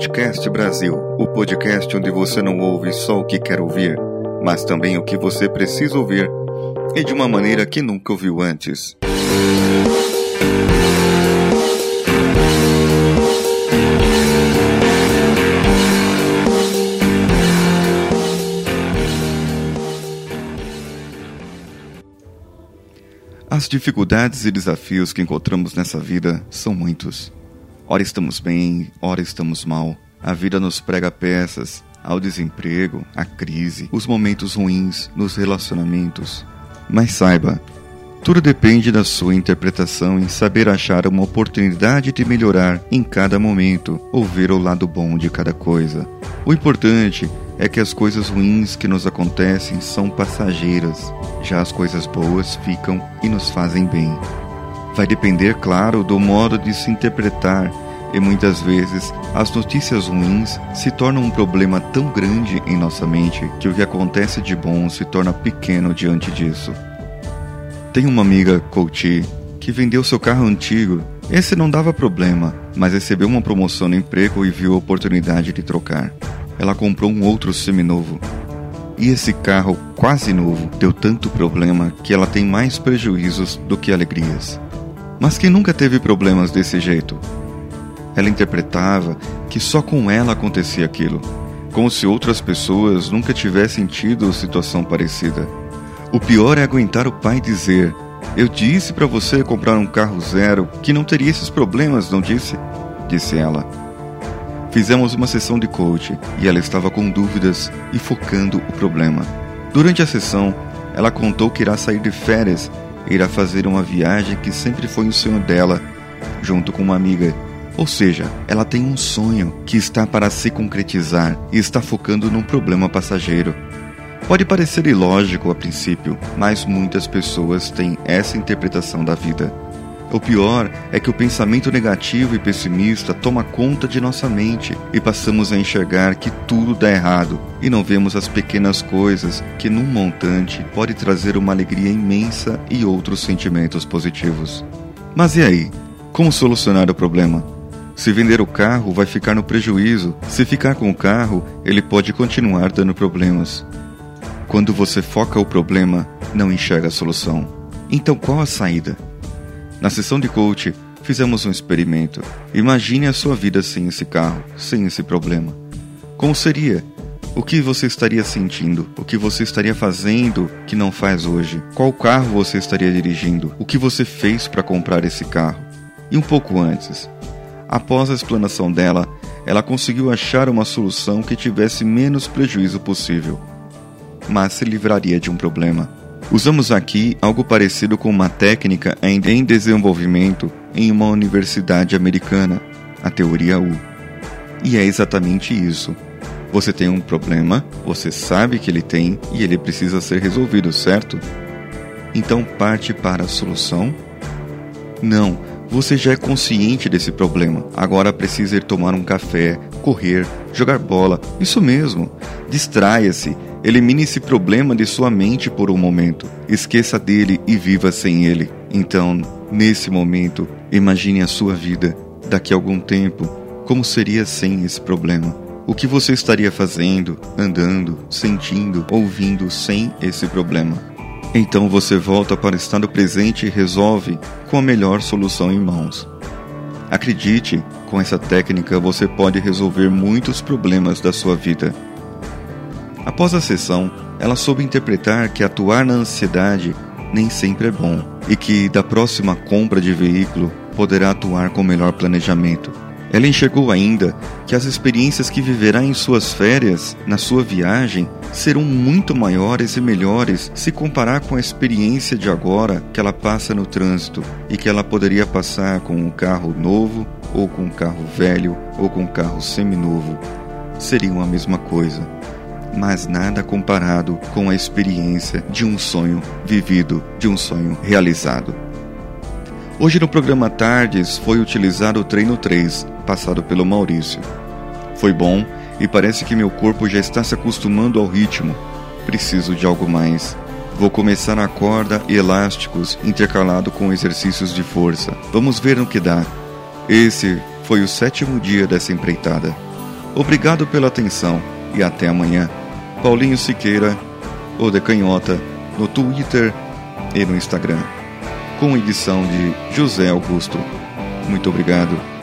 Coachcast Brasil, o podcast onde você não ouve só o que quer ouvir, mas também o que você precisa ouvir e de uma maneira que nunca ouviu antes. As dificuldades e desafios que encontramos nessa vida são muitos. Ora estamos bem, ora estamos mal. A vida nos prega peças ao desemprego, à crise, os momentos ruins nos relacionamentos. Mas saiba, tudo depende da sua interpretação em saber achar uma oportunidade de melhorar em cada momento ou ver o lado bom de cada coisa. O importante é que as coisas ruins que nos acontecem são passageiras, já as coisas boas ficam e nos fazem bem. Vai depender, claro, do modo de se interpretar, e muitas vezes as notícias ruins se tornam um problema tão grande em nossa mente que o que acontece de bom se torna pequeno diante disso. Tem uma amiga, coach, que vendeu seu carro antigo. Esse não dava problema, mas recebeu uma promoção no emprego e viu a oportunidade de trocar ela comprou um outro seminovo. E esse carro quase novo deu tanto problema que ela tem mais prejuízos do que alegrias. Mas quem nunca teve problemas desse jeito? Ela interpretava que só com ela acontecia aquilo, como se outras pessoas nunca tivessem tido situação parecida. O pior é aguentar o pai dizer: Eu disse para você comprar um carro zero que não teria esses problemas, não disse? Disse ela. Fizemos uma sessão de coach e ela estava com dúvidas e focando o problema. Durante a sessão, ela contou que irá sair de férias irá fazer uma viagem que sempre foi o sonho dela, junto com uma amiga. Ou seja, ela tem um sonho que está para se concretizar e está focando num problema passageiro. Pode parecer ilógico a princípio, mas muitas pessoas têm essa interpretação da vida. O pior é que o pensamento negativo e pessimista toma conta de nossa mente e passamos a enxergar que tudo dá errado e não vemos as pequenas coisas que, num montante, pode trazer uma alegria imensa e outros sentimentos positivos. Mas e aí? Como solucionar o problema? Se vender o carro, vai ficar no prejuízo. Se ficar com o carro, ele pode continuar dando problemas. Quando você foca o problema, não enxerga a solução. Então qual a saída? Na sessão de coach, fizemos um experimento. Imagine a sua vida sem esse carro, sem esse problema. Como seria? O que você estaria sentindo? O que você estaria fazendo que não faz hoje? Qual carro você estaria dirigindo? O que você fez para comprar esse carro? E um pouco antes. Após a explanação dela, ela conseguiu achar uma solução que tivesse menos prejuízo possível, mas se livraria de um problema. Usamos aqui algo parecido com uma técnica em desenvolvimento em uma universidade americana, a teoria U. E é exatamente isso. Você tem um problema, você sabe que ele tem e ele precisa ser resolvido, certo? Então parte para a solução? Não, você já é consciente desse problema. Agora precisa ir tomar um café, correr, jogar bola. Isso mesmo. Distraia-se Elimine esse problema de sua mente por um momento. Esqueça dele e viva sem ele. Então, nesse momento, imagine a sua vida daqui a algum tempo como seria sem esse problema. O que você estaria fazendo, andando, sentindo, ouvindo sem esse problema? Então você volta para o estado presente e resolve com a melhor solução em mãos. Acredite, com essa técnica você pode resolver muitos problemas da sua vida. Após a sessão, ela soube interpretar que atuar na ansiedade nem sempre é bom e que da próxima compra de veículo poderá atuar com melhor planejamento. Ela enxergou ainda que as experiências que viverá em suas férias, na sua viagem, serão muito maiores e melhores se comparar com a experiência de agora que ela passa no trânsito e que ela poderia passar com um carro novo, ou com um carro velho, ou com um carro seminovo. Seriam a mesma coisa mas nada comparado com a experiência de um sonho vivido, de um sonho realizado. Hoje no programa Tardes foi utilizado o treino 3, passado pelo Maurício. Foi bom e parece que meu corpo já está se acostumando ao ritmo. Preciso de algo mais. Vou começar a corda e elásticos intercalado com exercícios de força. Vamos ver no que dá. Esse foi o sétimo dia dessa empreitada. Obrigado pela atenção e até amanhã. Paulinho Siqueira, o Decanhota, no Twitter e no Instagram. Com edição de José Augusto. Muito obrigado